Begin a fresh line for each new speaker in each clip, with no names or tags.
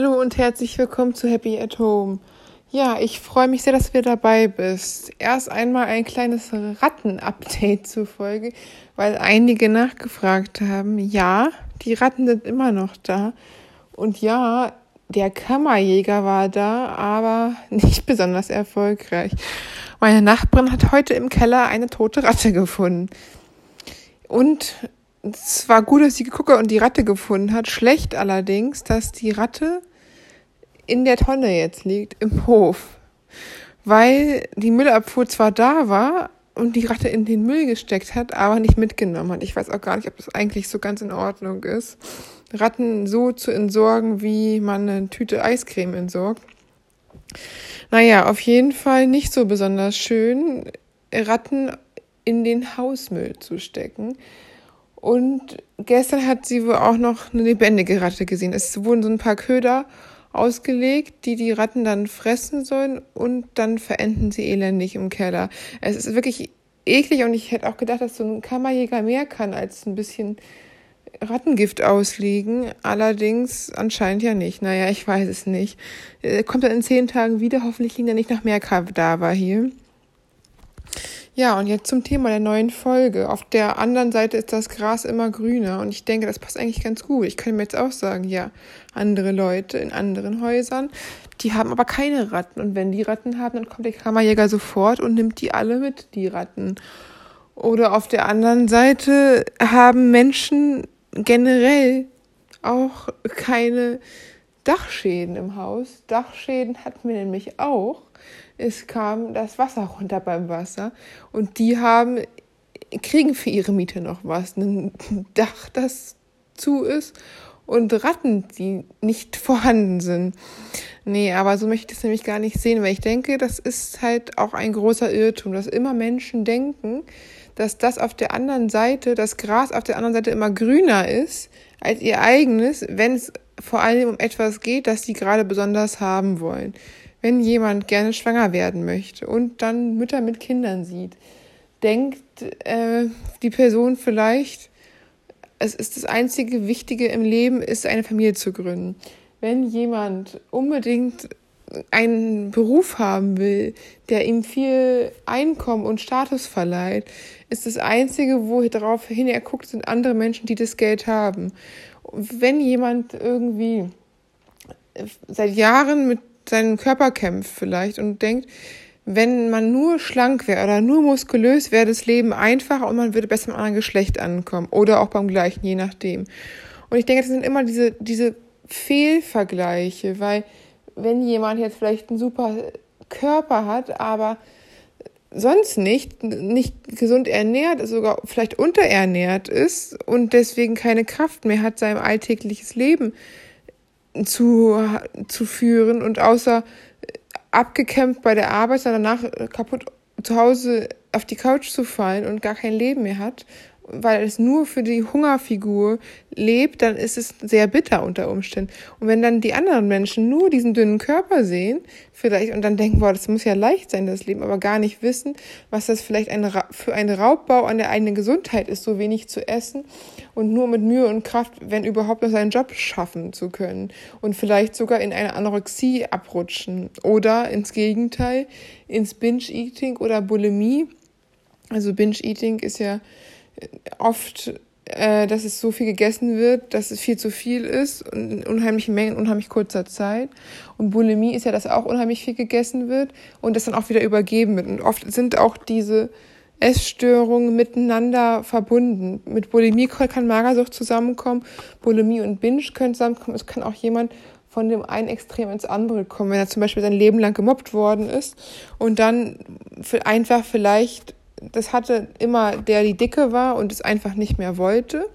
Hallo und herzlich willkommen zu Happy at Home. Ja, ich freue mich sehr, dass du dabei bist. Erst einmal ein kleines Ratten-Update zur Folge, weil einige nachgefragt haben. Ja, die Ratten sind immer noch da. Und ja, der Kammerjäger war da, aber nicht besonders erfolgreich. Meine Nachbarin hat heute im Keller eine tote Ratte gefunden. Und es war gut, dass sie geguckt und die Ratte gefunden hat. Schlecht allerdings, dass die Ratte in der Tonne jetzt liegt, im Hof. Weil die Müllabfuhr zwar da war und die Ratte in den Müll gesteckt hat, aber nicht mitgenommen hat. Ich weiß auch gar nicht, ob das eigentlich so ganz in Ordnung ist. Ratten so zu entsorgen, wie man eine Tüte Eiscreme entsorgt. Naja, auf jeden Fall nicht so besonders schön, Ratten in den Hausmüll zu stecken. Und gestern hat sie wohl auch noch eine lebendige Ratte gesehen. Es wurden so ein paar Köder ausgelegt, die die Ratten dann fressen sollen und dann verenden sie elendig im Keller. Es ist wirklich eklig und ich hätte auch gedacht, dass so ein Kammerjäger mehr kann als ein bisschen Rattengift auslegen. Allerdings anscheinend ja nicht. Naja, ich weiß es nicht. Kommt dann in zehn Tagen wieder. Hoffentlich liegen da nicht noch mehr Kadaver hier. Ja, und jetzt zum Thema der neuen Folge. Auf der anderen Seite ist das Gras immer grüner und ich denke, das passt eigentlich ganz gut. Ich kann mir jetzt auch sagen, ja, andere Leute in anderen Häusern, die haben aber keine Ratten. Und wenn die Ratten haben, dann kommt der Kammerjäger sofort und nimmt die alle mit, die Ratten. Oder auf der anderen Seite haben Menschen generell auch keine Dachschäden im Haus. Dachschäden hatten wir nämlich auch. Es kam das Wasser runter beim Wasser. Und die haben kriegen für ihre Miete noch was, ein Dach, das zu ist und Ratten, die nicht vorhanden sind. Nee, aber so möchte ich das nämlich gar nicht sehen, weil ich denke, das ist halt auch ein großer Irrtum, dass immer Menschen denken, dass das auf der anderen Seite, das Gras auf der anderen Seite immer grüner ist als ihr eigenes, wenn es vor allem um etwas geht, das sie gerade besonders haben wollen wenn jemand gerne schwanger werden möchte und dann Mütter mit Kindern sieht, denkt äh, die Person vielleicht, es ist das einzige Wichtige im Leben, ist eine Familie zu gründen. Wenn jemand unbedingt einen Beruf haben will, der ihm viel Einkommen und Status verleiht, ist das Einzige, wo darauf hin er guckt, sind andere Menschen, die das Geld haben. Wenn jemand irgendwie seit Jahren mit seinen Körper kämpft vielleicht und denkt, wenn man nur schlank wäre oder nur muskulös, wäre das Leben einfacher und man würde besser mit einem Geschlecht ankommen oder auch beim gleichen, je nachdem. Und ich denke, das sind immer diese, diese Fehlvergleiche, weil wenn jemand jetzt vielleicht einen super Körper hat, aber sonst nicht, nicht gesund ernährt, sogar vielleicht unterernährt ist und deswegen keine Kraft mehr hat, sein alltägliches Leben zu, zu führen und außer abgekämpft bei der Arbeit, danach kaputt zu Hause auf die Couch zu fallen und gar kein Leben mehr hat, weil es nur für die Hungerfigur lebt, dann ist es sehr bitter unter Umständen. Und wenn dann die anderen Menschen nur diesen dünnen Körper sehen, vielleicht und dann denken, boah, das muss ja leicht sein, das Leben, aber gar nicht wissen, was das vielleicht ein, für ein Raubbau an der eigenen Gesundheit ist, so wenig zu essen und nur mit Mühe und Kraft, wenn überhaupt noch seinen Job schaffen zu können und vielleicht sogar in eine Anorexie abrutschen oder ins Gegenteil ins Binge-Eating oder Bulimie. Also Binge-Eating ist ja oft, äh, dass es so viel gegessen wird, dass es viel zu viel ist und in unheimlichen Mengen, in unheimlich kurzer Zeit. Und Bulimie ist ja, dass auch unheimlich viel gegessen wird und das dann auch wieder übergeben wird. Und oft sind auch diese Essstörungen miteinander verbunden. Mit Bulimie kann Magersucht zusammenkommen, Bulimie und Binge können zusammenkommen. Es kann auch jemand von dem einen Extrem ins andere kommen, wenn er zum Beispiel sein Leben lang gemobbt worden ist und dann einfach vielleicht das hatte immer der, die dicke war und es einfach nicht mehr wollte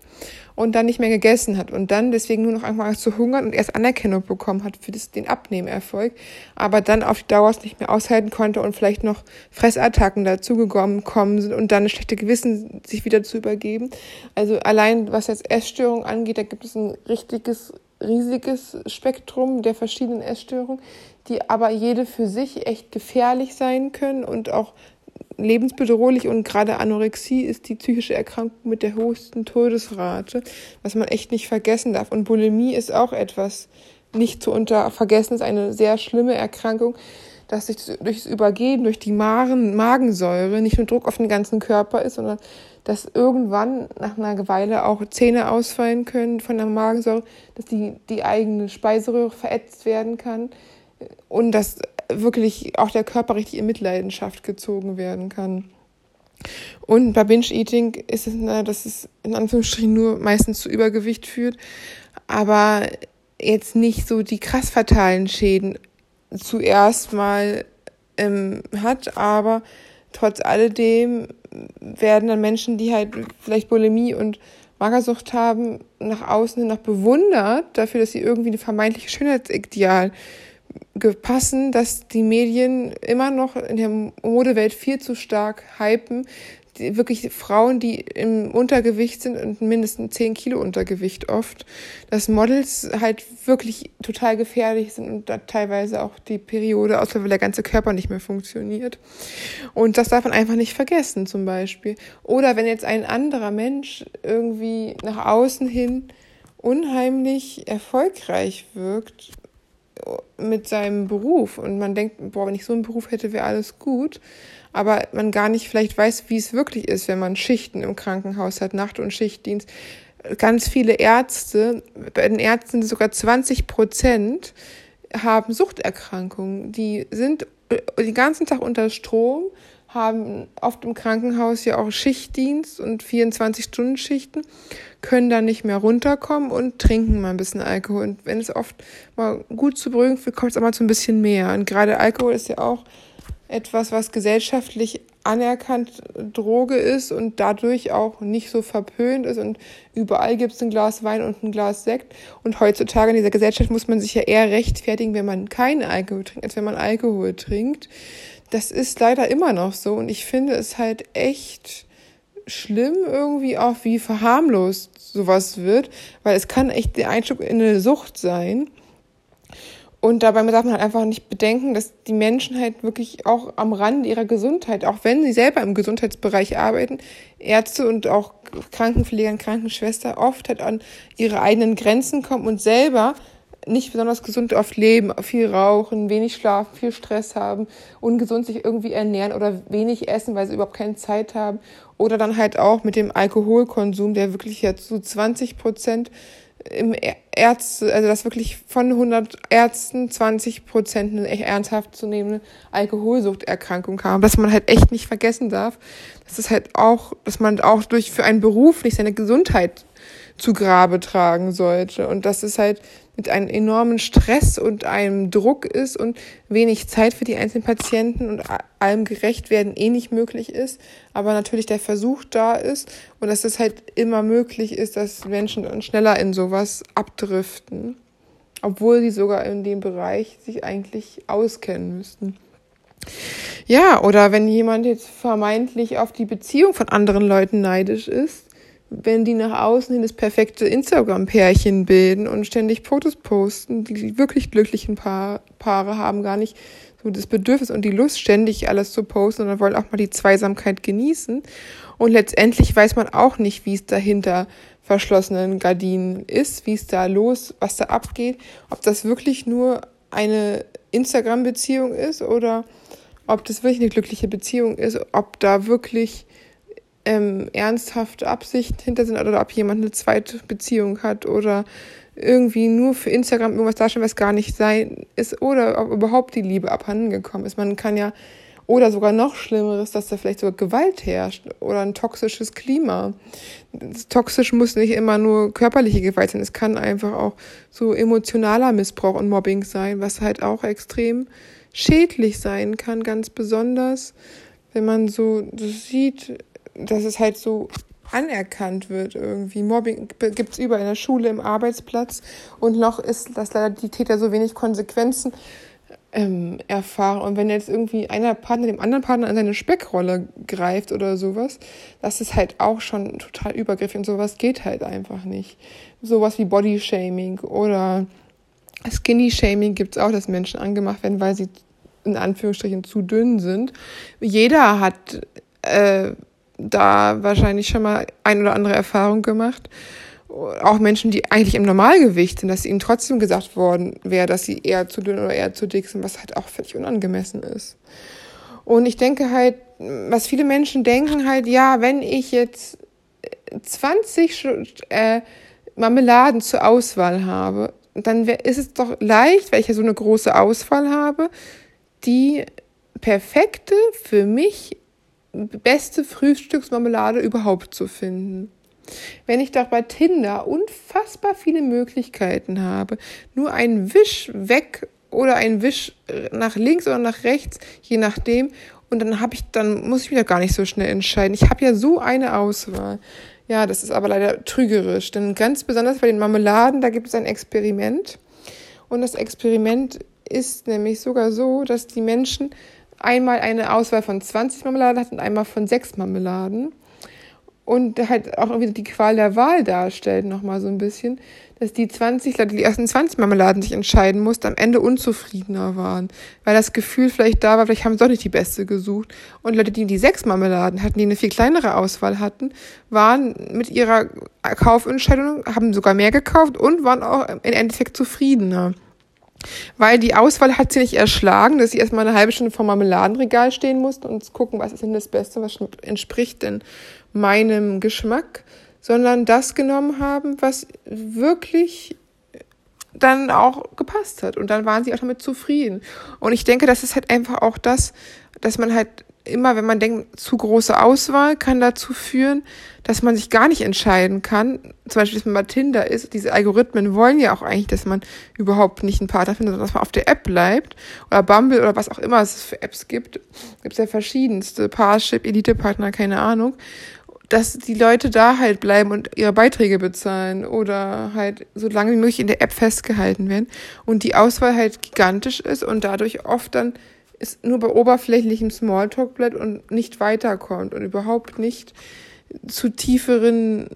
und dann nicht mehr gegessen hat und dann deswegen nur noch angefangen zu hungern und erst Anerkennung bekommen hat für das, den Abnehmerfolg, aber dann auf die Dauer es nicht mehr aushalten konnte und vielleicht noch Fressattacken dazugekommen sind und dann ein schlechtes Gewissen sich wieder zu übergeben. Also allein was jetzt Essstörung angeht, da gibt es ein richtiges, riesiges Spektrum der verschiedenen Essstörungen, die aber jede für sich echt gefährlich sein können und auch lebensbedrohlich und gerade Anorexie ist die psychische Erkrankung mit der höchsten Todesrate, was man echt nicht vergessen darf. Und Bulimie ist auch etwas, nicht zu unter vergessen ist eine sehr schlimme Erkrankung, dass sich durch das Übergeben, durch die Magen, Magensäure nicht nur Druck auf den ganzen Körper ist, sondern dass irgendwann nach einer Weile auch Zähne ausfallen können von der Magensäure, dass die, die eigene Speiseröhre verätzt werden kann und dass wirklich auch der Körper richtig in Mitleidenschaft gezogen werden kann. Und bei Binge-Eating ist es, na, dass es in Anführungsstrichen nur meistens zu Übergewicht führt, aber jetzt nicht so die krass fatalen Schäden zuerst mal ähm, hat, aber trotz alledem werden dann Menschen, die halt vielleicht Bulimie und Magersucht haben, nach außen hin noch bewundert dafür, dass sie irgendwie ein vermeintliches Schönheitsideal passen, dass die Medien immer noch in der Modewelt viel zu stark hypen, die, wirklich Frauen, die im Untergewicht sind und mindestens 10 Kilo Untergewicht oft, dass Models halt wirklich total gefährlich sind und da teilweise auch die Periode aus, weil der ganze Körper nicht mehr funktioniert. Und das darf man einfach nicht vergessen zum Beispiel. Oder wenn jetzt ein anderer Mensch irgendwie nach außen hin unheimlich erfolgreich wirkt, mit seinem Beruf und man denkt, boah, wenn ich so einen Beruf hätte, wäre alles gut aber man gar nicht vielleicht weiß, wie es wirklich ist, wenn man Schichten im Krankenhaus hat, Nacht- und Schichtdienst. Ganz viele Ärzte, bei den Ärzten sogar 20 Prozent haben Suchterkrankungen. Die sind äh, den ganzen Tag unter Strom, haben oft im Krankenhaus ja auch Schichtdienst und 24-Stunden-Schichten, können da nicht mehr runterkommen und trinken mal ein bisschen Alkohol. Und wenn es oft mal gut zu beruhigen wird, kommt es auch mal zu ein bisschen mehr. Und gerade Alkohol ist ja auch etwas, was gesellschaftlich anerkannt Droge ist und dadurch auch nicht so verpönt ist und überall gibt es ein Glas Wein und ein Glas Sekt und heutzutage in dieser Gesellschaft muss man sich ja eher rechtfertigen, wenn man keinen Alkohol trinkt, als wenn man Alkohol trinkt. Das ist leider immer noch so und ich finde es halt echt schlimm irgendwie auch, wie verharmlost sowas wird, weil es kann echt der Einstieg in eine Sucht sein. Und dabei darf man halt einfach nicht bedenken, dass die Menschen halt wirklich auch am Rand ihrer Gesundheit, auch wenn sie selber im Gesundheitsbereich arbeiten, Ärzte und auch Krankenpfleger und Krankenschwester oft halt an ihre eigenen Grenzen kommen und selber nicht besonders gesund oft leben, viel rauchen, wenig schlafen, viel Stress haben, ungesund sich irgendwie ernähren oder wenig essen, weil sie überhaupt keine Zeit haben. Oder dann halt auch mit dem Alkoholkonsum, der wirklich jetzt so 20 Prozent im Ärzte, also dass wirklich von 100 Ärzten 20 Prozent eine ernsthaft zu nehmende Alkoholsuchterkrankung haben, dass man halt echt nicht vergessen darf, dass es halt auch, dass man auch durch für einen Beruf nicht seine Gesundheit zu Grabe tragen sollte und dass es halt mit einem enormen Stress und einem Druck ist und wenig Zeit für die einzelnen Patienten und allem gerecht werden eh nicht möglich ist, aber natürlich der Versuch da ist und dass es halt immer möglich ist, dass Menschen dann schneller in sowas abdriften, obwohl sie sogar in dem Bereich sich eigentlich auskennen müssten. Ja, oder wenn jemand jetzt vermeintlich auf die Beziehung von anderen Leuten neidisch ist, wenn die nach außen hin das perfekte Instagram-Pärchen bilden und ständig Fotos posten, die wirklich glücklichen pa Paare haben gar nicht so das Bedürfnis und die Lust, ständig alles zu posten, sondern wollen auch mal die Zweisamkeit genießen. Und letztendlich weiß man auch nicht, wie es dahinter verschlossenen Gardinen ist, wie es da los, was da abgeht, ob das wirklich nur eine Instagram-Beziehung ist oder ob das wirklich eine glückliche Beziehung ist, ob da wirklich ähm, ernsthafte Absicht hinter sind oder ob jemand eine zweite Beziehung hat oder irgendwie nur für Instagram irgendwas darstellen, was gar nicht sein ist oder ob überhaupt die Liebe abhanden gekommen ist. Man kann ja oder sogar noch Schlimmeres, dass da vielleicht sogar Gewalt herrscht oder ein toxisches Klima. Toxisch muss nicht immer nur körperliche Gewalt sein, es kann einfach auch so emotionaler Missbrauch und Mobbing sein, was halt auch extrem schädlich sein kann, ganz besonders, wenn man so sieht, dass es halt so anerkannt wird irgendwie. Mobbing gibt es überall in der Schule, im Arbeitsplatz und noch ist, dass leider die Täter so wenig Konsequenzen ähm, erfahren. Und wenn jetzt irgendwie einer Partner dem anderen Partner an seine Speckrolle greift oder sowas, das ist halt auch schon total übergriffig und sowas geht halt einfach nicht. Sowas wie Bodyshaming oder Skinny-Shaming gibt es auch, dass Menschen angemacht werden, weil sie in Anführungsstrichen zu dünn sind. Jeder hat äh, da wahrscheinlich schon mal ein oder andere Erfahrung gemacht. auch Menschen, die eigentlich im Normalgewicht sind, dass ihnen trotzdem gesagt worden wäre, dass sie eher zu dünn oder eher zu dick sind, was halt auch völlig unangemessen ist. Und ich denke halt, was viele Menschen denken halt, ja, wenn ich jetzt 20 äh, Marmeladen zur Auswahl habe, dann ist es doch leicht, weil ich ja so eine große Auswahl habe, die perfekte für mich beste Frühstücksmarmelade überhaupt zu finden. Wenn ich doch bei Tinder unfassbar viele Möglichkeiten habe, nur einen Wisch weg oder einen Wisch nach links oder nach rechts, je nachdem, und dann habe ich, dann muss ich wieder gar nicht so schnell entscheiden. Ich habe ja so eine Auswahl. Ja, das ist aber leider trügerisch, denn ganz besonders bei den Marmeladen, da gibt es ein Experiment. Und das Experiment ist nämlich sogar so, dass die Menschen einmal eine Auswahl von 20 Marmeladen hatten und einmal von sechs Marmeladen und halt auch wieder die Qual der Wahl darstellt, nochmal so ein bisschen, dass die 20 Leute, die ersten 20 Marmeladen sich entscheiden mussten, am Ende unzufriedener waren, weil das Gefühl vielleicht da war, vielleicht haben sie doch nicht die beste gesucht. Und Leute, die die sechs Marmeladen hatten, die eine viel kleinere Auswahl hatten, waren mit ihrer Kaufentscheidung, haben sogar mehr gekauft und waren auch im Endeffekt zufriedener. Weil die Auswahl hat sie nicht erschlagen, dass sie erstmal eine halbe Stunde vor Marmeladenregal stehen mussten und gucken, was ist denn das Beste, was entspricht denn meinem Geschmack, sondern das genommen haben, was wirklich dann auch gepasst hat. Und dann waren sie auch damit zufrieden. Und ich denke, das ist halt einfach auch das, dass man halt immer, wenn man denkt, zu große Auswahl kann dazu führen, dass man sich gar nicht entscheiden kann. Zum Beispiel, dass man bei Tinder ist. Diese Algorithmen wollen ja auch eigentlich, dass man überhaupt nicht einen Partner findet, sondern dass man auf der App bleibt. Oder Bumble oder was auch immer es für Apps gibt. Gibt es ja verschiedenste. Parship, Elite-Partner, keine Ahnung. Dass die Leute da halt bleiben und ihre Beiträge bezahlen oder halt so lange wie möglich in der App festgehalten werden. Und die Auswahl halt gigantisch ist und dadurch oft dann es nur bei oberflächlichem Smalltalk bleibt und nicht weiterkommt und überhaupt nicht zu tieferen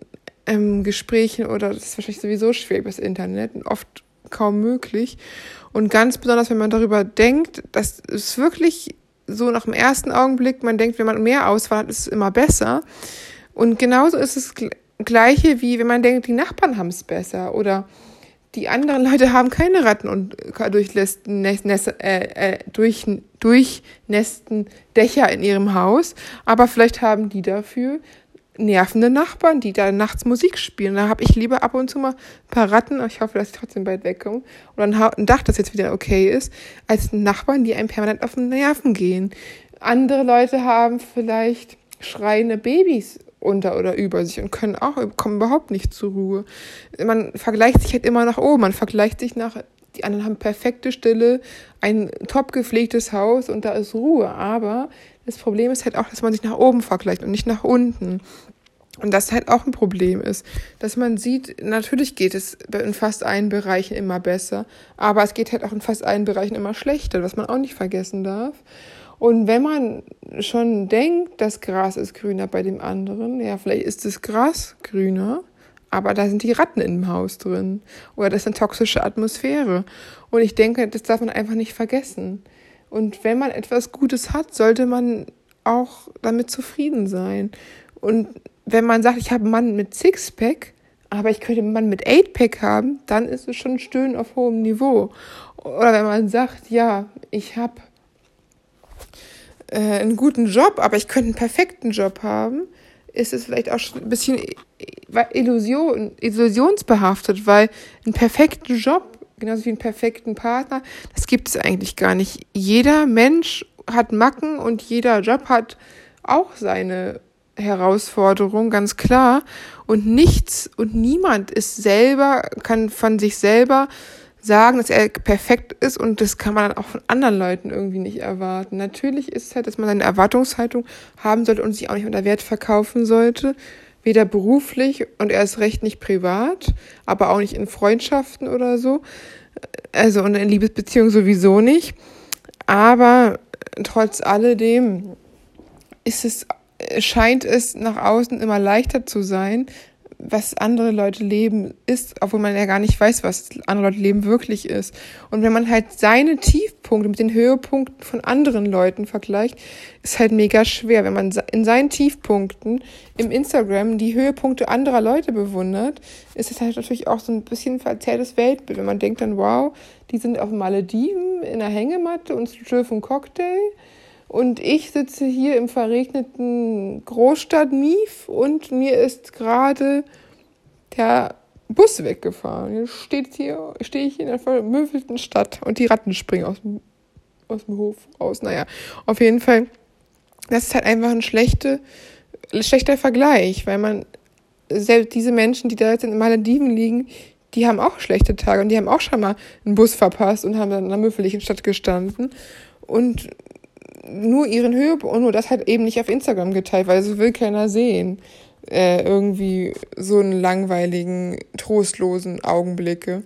ähm, Gesprächen oder das ist wahrscheinlich sowieso schwer das Internet und oft kaum möglich. Und ganz besonders, wenn man darüber denkt, dass es wirklich so nach dem ersten Augenblick, man denkt, wenn man mehr Auswahl hat, ist es immer besser. Und genauso ist es gleiche wie wenn man denkt, die Nachbarn haben es besser oder die anderen Leute haben keine Ratten und durchlässten, äh, äh, durch, durchnässten Dächer in ihrem Haus, aber vielleicht haben die dafür nervende Nachbarn, die da nachts Musik spielen. Da habe ich lieber ab und zu mal ein paar Ratten, ich hoffe, dass ich trotzdem bald wegkomme, oder ein Dach, das jetzt wieder okay ist, als Nachbarn, die einem permanent auf den Nerven gehen. Andere Leute haben vielleicht schreiende Babys unter oder über sich und können auch, kommen überhaupt nicht zur Ruhe. Man vergleicht sich halt immer nach oben, man vergleicht sich nach, die anderen haben perfekte Stille, ein top gepflegtes Haus und da ist Ruhe. Aber das Problem ist halt auch, dass man sich nach oben vergleicht und nicht nach unten. Und das halt auch ein Problem ist, dass man sieht, natürlich geht es in fast allen Bereichen immer besser, aber es geht halt auch in fast allen Bereichen immer schlechter, was man auch nicht vergessen darf. Und wenn man schon denkt, das Gras ist grüner bei dem anderen, ja, vielleicht ist das Gras grüner, aber da sind die Ratten im Haus drin. Oder das ist eine toxische Atmosphäre. Und ich denke, das darf man einfach nicht vergessen. Und wenn man etwas Gutes hat, sollte man auch damit zufrieden sein. Und wenn man sagt, ich habe einen Mann mit Sixpack, aber ich könnte einen Mann mit Eightpack haben, dann ist es schon Stöhnen auf hohem Niveau. Oder wenn man sagt, ja, ich habe äh, einen guten Job, aber ich könnte einen perfekten Job haben, ist es vielleicht auch ein bisschen Illusion, illusionsbehaftet, weil einen perfekten Job, genauso wie einen perfekten Partner, das gibt es eigentlich gar nicht. Jeder Mensch hat Macken und jeder Job hat auch seine Herausforderung, ganz klar. Und nichts und niemand ist selber, kann von sich selber sagen, dass er perfekt ist und das kann man dann auch von anderen Leuten irgendwie nicht erwarten. Natürlich ist es halt, dass man eine Erwartungshaltung haben sollte und sich auch nicht unter Wert verkaufen sollte. Weder beruflich und erst recht nicht privat, aber auch nicht in Freundschaften oder so. Also und in Liebesbeziehungen sowieso nicht. Aber trotz alledem ist es, scheint es nach außen immer leichter zu sein, was andere Leute leben ist, obwohl man ja gar nicht weiß, was andere Leute leben wirklich ist. Und wenn man halt seine Tiefpunkte mit den Höhepunkten von anderen Leuten vergleicht, ist halt mega schwer. Wenn man in seinen Tiefpunkten im Instagram die Höhepunkte anderer Leute bewundert, ist es halt natürlich auch so ein bisschen verzerrtes Weltbild. Wenn man denkt dann, wow, die sind auf Malediven in einer Hängematte und schlürfen Cocktail. Und ich sitze hier im verregneten Großstadt Mief und mir ist gerade der Bus weggefahren. Jetzt steht hier, stehe ich in einer vermöbelten Stadt und die Ratten springen aus dem, aus dem Hof raus. Naja, auf jeden Fall, das ist halt einfach ein schlechte, schlechter Vergleich, weil man selbst diese Menschen, die da jetzt in Malediven liegen, die haben auch schlechte Tage und die haben auch schon mal einen Bus verpasst und haben dann in einer müffeligen Stadt gestanden und nur ihren Höhepunkt und nur das halt eben nicht auf Instagram geteilt, weil das will keiner sehen äh, irgendwie so einen langweiligen, trostlosen Augenblicke.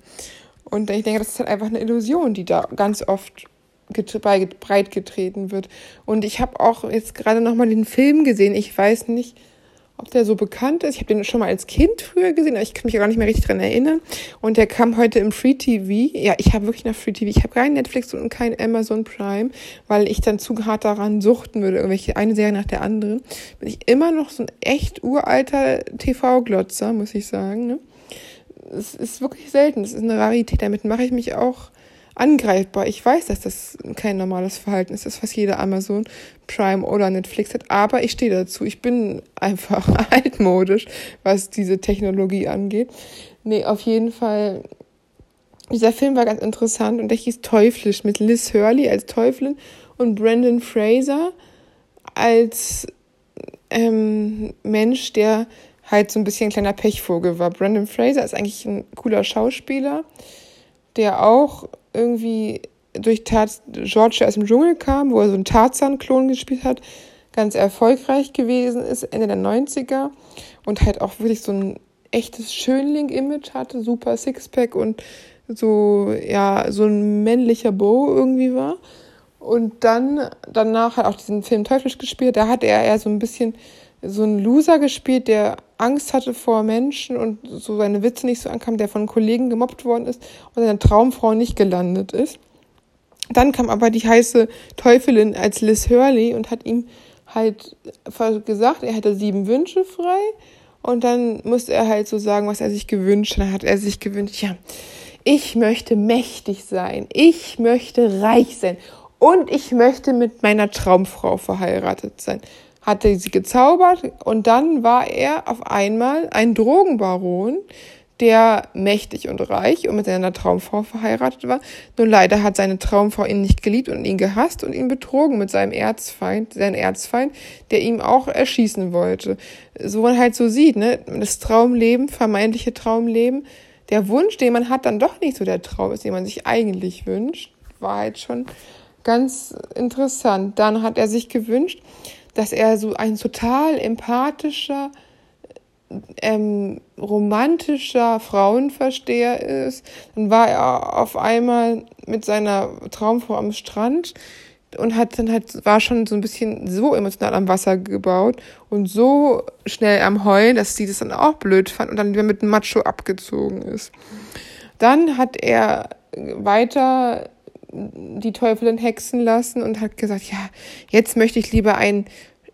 Und ich denke, das ist halt einfach eine Illusion, die da ganz oft breit getreten wird. Und ich habe auch jetzt gerade nochmal den Film gesehen. Ich weiß nicht, ob der so bekannt ist. Ich habe den schon mal als Kind früher gesehen, aber ich kann mich gar nicht mehr richtig dran erinnern. Und der kam heute im Free TV. Ja, ich habe wirklich nach Free TV. Ich habe kein Netflix und kein Amazon Prime, weil ich dann zu hart daran suchten würde, irgendwelche eine Serie nach der anderen. Bin ich immer noch so ein echt uralter TV-Glotzer, muss ich sagen. Ne? Es ist wirklich selten. Es ist eine Rarität. Damit mache ich mich auch angreifbar. Ich weiß, dass das kein normales Verhalten ist, das fast jeder Amazon Prime oder Netflix hat, aber ich stehe dazu. Ich bin einfach altmodisch, was diese Technologie angeht. Nee, auf jeden Fall. Dieser Film war ganz interessant und der hieß Teuflisch mit Liz Hurley als Teufelin und Brandon Fraser als ähm, Mensch, der halt so ein bisschen ein kleiner Pechvogel war. Brandon Fraser ist eigentlich ein cooler Schauspieler, der auch irgendwie durch Tarz George aus dem Dschungel kam, wo er so einen Tarzan-Klon gespielt hat, ganz erfolgreich gewesen ist, Ende der 90er und halt auch wirklich so ein echtes Schönling-Image hatte, super Sixpack und so, ja, so ein männlicher Bo irgendwie war. Und dann, danach hat auch diesen Film Teuflisch gespielt, da hat er eher so ein bisschen so ein Loser gespielt, der Angst hatte vor Menschen und so seine Witze nicht so ankam, der von Kollegen gemobbt worden ist und seine Traumfrau nicht gelandet ist. Dann kam aber die heiße Teufelin als Liz Hurley und hat ihm halt gesagt, er hätte sieben Wünsche frei. Und dann musste er halt so sagen, was er sich gewünscht hat. Dann hat er sich gewünscht, ja, ich möchte mächtig sein, ich möchte reich sein und ich möchte mit meiner Traumfrau verheiratet sein hatte sie gezaubert und dann war er auf einmal ein Drogenbaron, der mächtig und reich und mit seiner Traumfrau verheiratet war. Nur leider hat seine Traumfrau ihn nicht geliebt und ihn gehasst und ihn betrogen mit seinem Erzfeind, sein Erzfeind, der ihm auch erschießen wollte. So man halt so sieht, ne, das Traumleben, vermeintliche Traumleben, der Wunsch, den man hat, dann doch nicht so der Traum ist, den man sich eigentlich wünscht, war halt schon ganz interessant. Dann hat er sich gewünscht, dass er so ein total empathischer, ähm, romantischer Frauenversteher ist. Dann war er auf einmal mit seiner Traumfrau am Strand und hat dann halt, war schon so ein bisschen so emotional am Wasser gebaut und so schnell am Heulen, dass sie das dann auch blöd fand und dann wieder mit dem Macho abgezogen ist. Dann hat er weiter die Teufelin hexen lassen und hat gesagt, ja, jetzt möchte ich lieber ein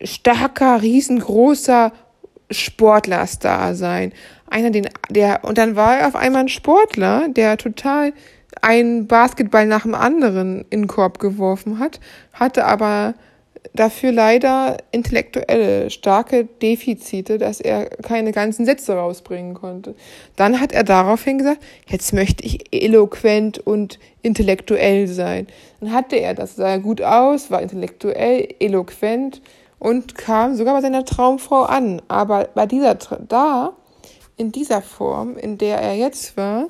starker, riesengroßer Sportlerstar sein. Einer, den, der, und dann war er auf einmal ein Sportler, der total einen Basketball nach dem anderen in den Korb geworfen hat, hatte aber dafür leider intellektuelle starke Defizite, dass er keine ganzen Sätze rausbringen konnte. Dann hat er daraufhin gesagt, jetzt möchte ich eloquent und intellektuell sein. Dann hatte er das, sah gut aus, war intellektuell, eloquent und kam sogar bei seiner Traumfrau an. Aber bei dieser, da, in dieser Form, in der er jetzt war,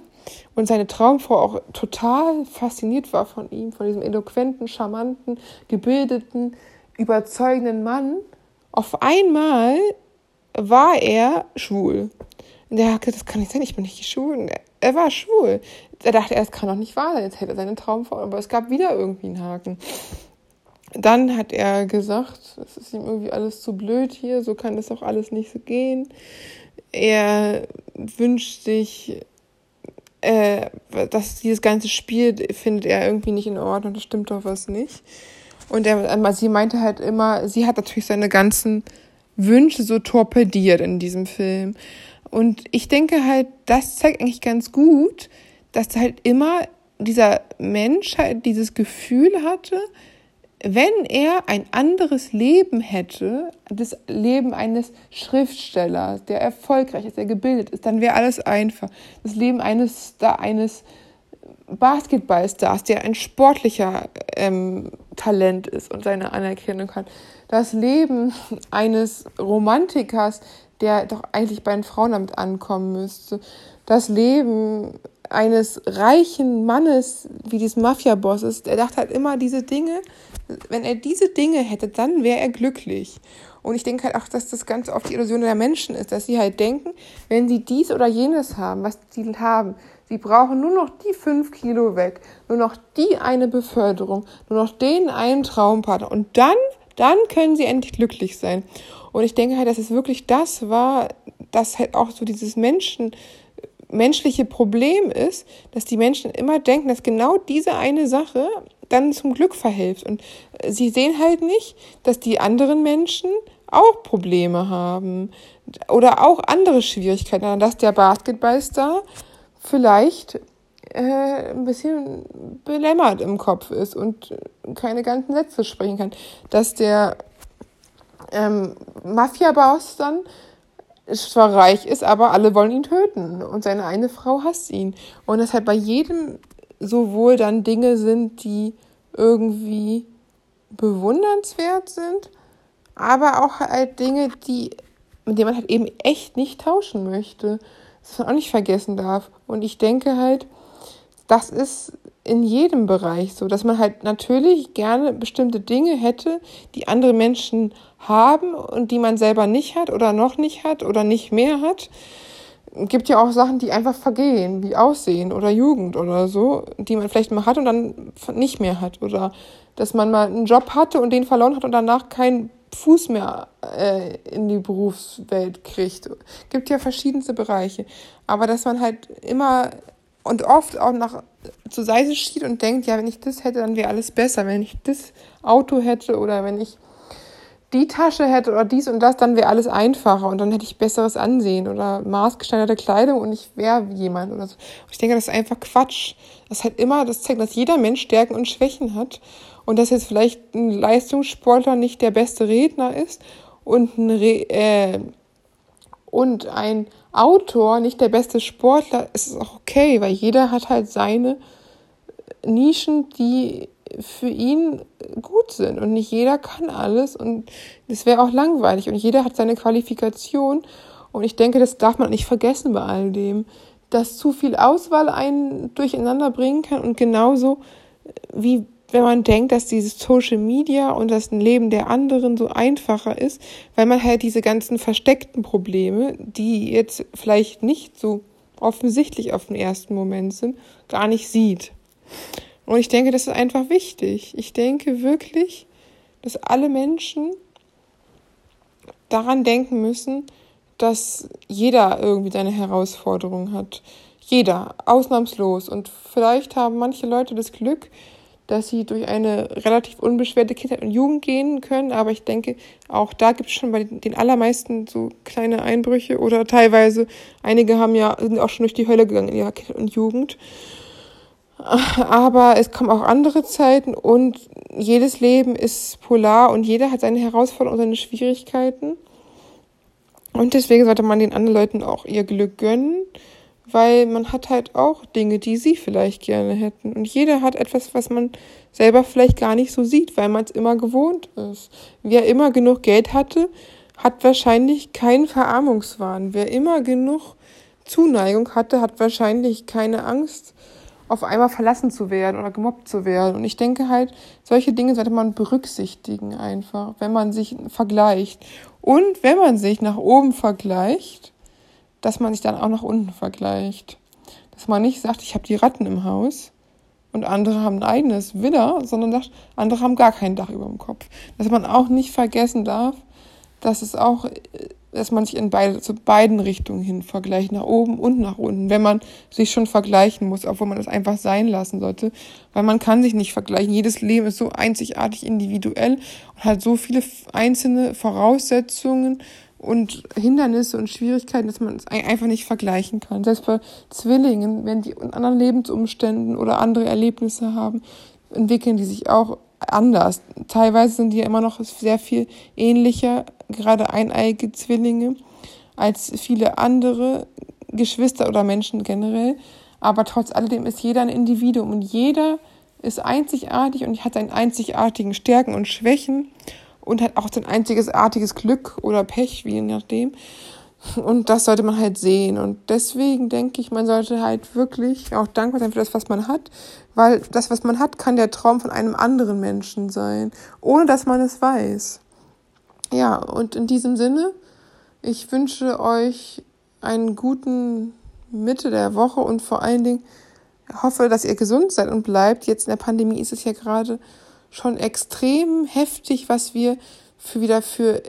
und seine Traumfrau auch total fasziniert war von ihm, von diesem eloquenten, charmanten, gebildeten, überzeugenden Mann, auf einmal war er schwul. Und er hat das kann nicht sein, ich bin nicht schwul. Er war schwul. Er dachte, er, das kann doch nicht wahr sein, jetzt hätte er seine Traumfrau. Aber es gab wieder irgendwie einen Haken. Dann hat er gesagt, es ist ihm irgendwie alles zu blöd hier, so kann das auch alles nicht so gehen. Er wünscht sich äh, dass dieses ganze Spiel findet er irgendwie nicht in Ordnung, das stimmt doch was nicht. Und er, sie meinte halt immer, sie hat natürlich seine ganzen Wünsche so torpediert in diesem Film. Und ich denke halt, das zeigt eigentlich ganz gut, dass halt immer dieser Mensch halt dieses Gefühl hatte, wenn er ein anderes Leben hätte, das Leben eines Schriftstellers, der erfolgreich ist, der gebildet ist, dann wäre alles einfach. Das Leben eines, eines Basketballstars, der ein sportlicher ähm, Talent ist und seine Anerkennung hat. Das Leben eines Romantikers, der doch eigentlich bei den Frauen damit ankommen müsste. Das Leben eines reichen Mannes, wie dieses Mafia-Boss ist, der dachte halt immer diese Dinge, wenn er diese Dinge hätte, dann wäre er glücklich. Und ich denke halt auch, dass das ganz oft die Illusion der Menschen ist, dass sie halt denken, wenn sie dies oder jenes haben, was sie haben, sie brauchen nur noch die fünf Kilo weg, nur noch die eine Beförderung, nur noch den einen Traumpartner und dann, dann können sie endlich glücklich sein. Und ich denke halt, dass es wirklich das war, dass halt auch so dieses Menschen, menschliche Problem ist, dass die Menschen immer denken, dass genau diese eine Sache dann zum Glück verhilft. Und äh, sie sehen halt nicht, dass die anderen Menschen auch Probleme haben oder auch andere Schwierigkeiten, dass der Basketballstar vielleicht äh, ein bisschen belämmert im Kopf ist und keine ganzen Sätze sprechen kann, dass der ähm, Mafia-Boss dann zwar reich ist, aber alle wollen ihn töten und seine eine Frau hasst ihn. Und deshalb bei jedem sowohl dann Dinge sind, die irgendwie bewundernswert sind, aber auch halt Dinge, die, mit denen man halt eben echt nicht tauschen möchte. Das man auch nicht vergessen darf. Und ich denke halt, das ist in jedem Bereich so, dass man halt natürlich gerne bestimmte Dinge hätte, die andere Menschen haben und die man selber nicht hat oder noch nicht hat oder nicht mehr hat. Es gibt ja auch Sachen, die einfach vergehen, wie Aussehen oder Jugend oder so, die man vielleicht mal hat und dann nicht mehr hat. Oder dass man mal einen Job hatte und den verloren hat und danach keinen Fuß mehr äh, in die Berufswelt kriegt. Es gibt ja verschiedenste Bereiche. Aber dass man halt immer und oft auch nach zur Seite schiebt und denkt, ja, wenn ich das hätte, dann wäre alles besser. Wenn ich das Auto hätte oder wenn ich die Tasche hätte oder dies und das, dann wäre alles einfacher und dann hätte ich besseres Ansehen oder maßgeschneiderte Kleidung und ich wäre jemand oder so. Und ich denke, das ist einfach Quatsch. Das hat immer, das zeigt, dass jeder Mensch Stärken und Schwächen hat und dass jetzt vielleicht ein Leistungssportler nicht der beste Redner ist und ein, Re äh, und ein Autor nicht der beste Sportler, ist auch okay, weil jeder hat halt seine Nischen, die für ihn gut sind. Und nicht jeder kann alles und das wäre auch langweilig. Und jeder hat seine Qualifikation. Und ich denke, das darf man nicht vergessen bei all dem, dass zu viel Auswahl einen durcheinander bringen kann. Und genauso wie wenn man denkt, dass dieses Social Media und das Leben der anderen so einfacher ist, weil man halt diese ganzen versteckten Probleme, die jetzt vielleicht nicht so offensichtlich auf den ersten Moment sind, gar nicht sieht. Und ich denke, das ist einfach wichtig. Ich denke wirklich, dass alle Menschen daran denken müssen, dass jeder irgendwie seine Herausforderung hat. Jeder, ausnahmslos. Und vielleicht haben manche Leute das Glück, dass sie durch eine relativ unbeschwerte Kindheit und Jugend gehen können. Aber ich denke, auch da gibt es schon bei den allermeisten so kleine Einbrüche oder teilweise, einige haben ja, sind auch schon durch die Hölle gegangen in ihrer Kindheit und Jugend. Aber es kommen auch andere Zeiten und jedes Leben ist polar und jeder hat seine Herausforderungen und seine Schwierigkeiten. Und deswegen sollte man den anderen Leuten auch ihr Glück gönnen, weil man hat halt auch Dinge, die sie vielleicht gerne hätten. Und jeder hat etwas, was man selber vielleicht gar nicht so sieht, weil man es immer gewohnt ist. Wer immer genug Geld hatte, hat wahrscheinlich keinen Verarmungswahn. Wer immer genug Zuneigung hatte, hat wahrscheinlich keine Angst auf einmal verlassen zu werden oder gemobbt zu werden. Und ich denke halt, solche Dinge sollte man berücksichtigen einfach, wenn man sich vergleicht. Und wenn man sich nach oben vergleicht, dass man sich dann auch nach unten vergleicht. Dass man nicht sagt, ich habe die Ratten im Haus und andere haben ein eigenes Villa, sondern sagt, andere haben gar kein Dach über dem Kopf. Dass man auch nicht vergessen darf, dass es auch dass man sich in beide, zu beiden Richtungen hin vergleicht, nach oben und nach unten, wenn man sich schon vergleichen muss, obwohl man das einfach sein lassen sollte, weil man kann sich nicht vergleichen. Jedes Leben ist so einzigartig individuell und hat so viele einzelne Voraussetzungen und Hindernisse und Schwierigkeiten, dass man es einfach nicht vergleichen kann. Selbst bei Zwillingen, wenn die in anderen Lebensumständen oder andere Erlebnisse haben, entwickeln die sich auch anders. Teilweise sind die ja immer noch sehr viel ähnlicher, gerade eineige Zwillinge, als viele andere Geschwister oder Menschen generell. Aber trotz alledem ist jeder ein Individuum und jeder ist einzigartig und hat seinen einzigartigen Stärken und Schwächen und hat auch sein einzigartiges Glück oder Pech, wie je nachdem. Und das sollte man halt sehen. Und deswegen denke ich, man sollte halt wirklich auch dankbar sein für das, was man hat, weil das, was man hat, kann der Traum von einem anderen Menschen sein, ohne dass man es weiß. Ja, und in diesem Sinne, ich wünsche euch einen guten Mitte der Woche und vor allen Dingen hoffe, dass ihr gesund seid und bleibt. Jetzt in der Pandemie ist es ja gerade schon extrem heftig, was wir für wieder für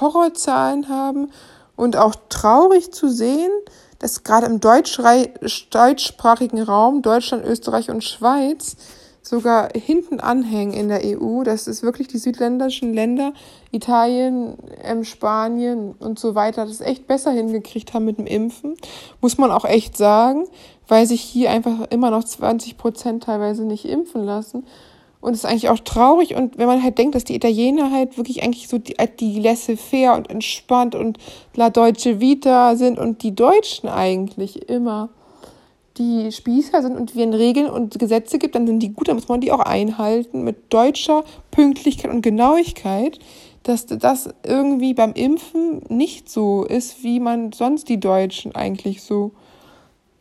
Horrorzahlen haben und auch traurig zu sehen, dass gerade im deutschsprachigen Raum, Deutschland, Österreich und Schweiz, sogar hinten anhängen in der EU. Das ist wirklich die südländischen Länder, Italien, ähm, Spanien und so weiter, das echt besser hingekriegt haben mit dem Impfen. Muss man auch echt sagen, weil sich hier einfach immer noch 20 Prozent teilweise nicht impfen lassen. Und es ist eigentlich auch traurig. Und wenn man halt denkt, dass die Italiener halt wirklich eigentlich so die, die laissez-faire und entspannt und la Deutsche Vita sind und die Deutschen eigentlich immer die Spießer sind und wir Regeln und Gesetze gibt, dann sind die gut, dann muss man die auch einhalten mit deutscher Pünktlichkeit und Genauigkeit, dass das irgendwie beim Impfen nicht so ist, wie man sonst die Deutschen eigentlich so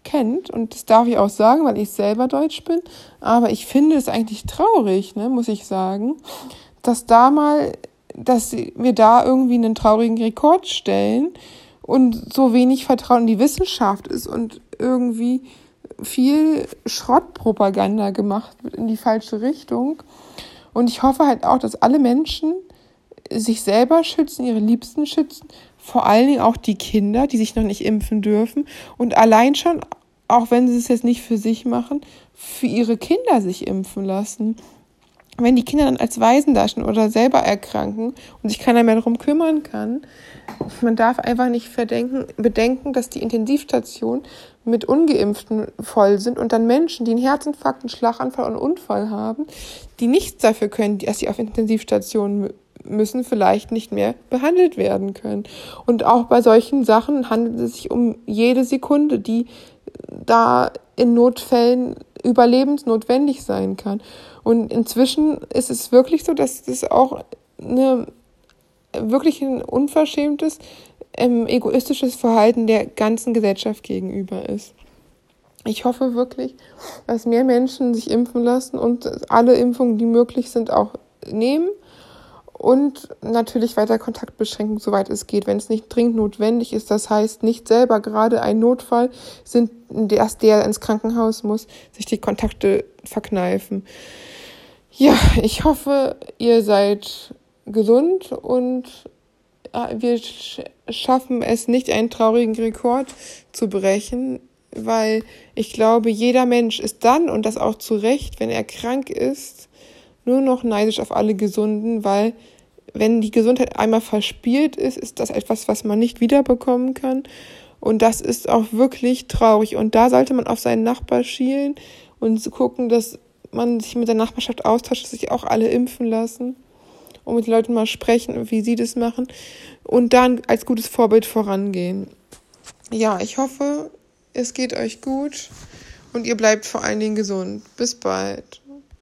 kennt. Und das darf ich auch sagen, weil ich selber Deutsch bin. Aber ich finde es eigentlich traurig, ne, muss ich sagen, dass da mal, dass wir da irgendwie einen traurigen Rekord stellen und so wenig Vertrauen in die Wissenschaft ist und irgendwie viel Schrottpropaganda gemacht wird in die falsche Richtung. Und ich hoffe halt auch, dass alle Menschen sich selber schützen, ihre Liebsten schützen, vor allen Dingen auch die Kinder, die sich noch nicht impfen dürfen und allein schon auch wenn sie es jetzt nicht für sich machen, für ihre Kinder sich impfen lassen. Wenn die Kinder dann als Waisen dastehen oder selber erkranken und sich keiner mehr darum kümmern kann, man darf einfach nicht verdenken, bedenken, dass die Intensivstationen mit Ungeimpften voll sind und dann Menschen, die einen Herzinfarkt, einen Schlaganfall und einen Unfall haben, die nichts dafür können, dass sie auf Intensivstationen müssen, vielleicht nicht mehr behandelt werden können. Und auch bei solchen Sachen handelt es sich um jede Sekunde, die da in Notfällen überlebensnotwendig sein kann. Und inzwischen ist es wirklich so, dass das auch eine wirklich ein unverschämtes, ähm, egoistisches Verhalten der ganzen Gesellschaft gegenüber ist. Ich hoffe wirklich, dass mehr Menschen sich impfen lassen und alle Impfungen, die möglich sind, auch nehmen und natürlich weiter Kontaktbeschränkung, soweit es geht, wenn es nicht dringend notwendig ist. Das heißt, nicht selber gerade ein Notfall sind, dass der ins Krankenhaus muss, sich die Kontakte verkneifen. Ja, ich hoffe, ihr seid gesund und äh, wir schaffen es nicht, einen traurigen Rekord zu brechen, weil ich glaube, jeder Mensch ist dann, und das auch zu Recht, wenn er krank ist, nur noch neidisch auf alle Gesunden, weil wenn die Gesundheit einmal verspielt ist, ist das etwas, was man nicht wiederbekommen kann. Und das ist auch wirklich traurig. Und da sollte man auf seinen Nachbar schielen und gucken, dass man sich mit der Nachbarschaft austauscht, dass sich auch alle impfen lassen und mit den Leuten mal sprechen, wie sie das machen und dann als gutes Vorbild vorangehen. Ja, ich hoffe, es geht euch gut und ihr bleibt vor allen Dingen gesund. Bis bald.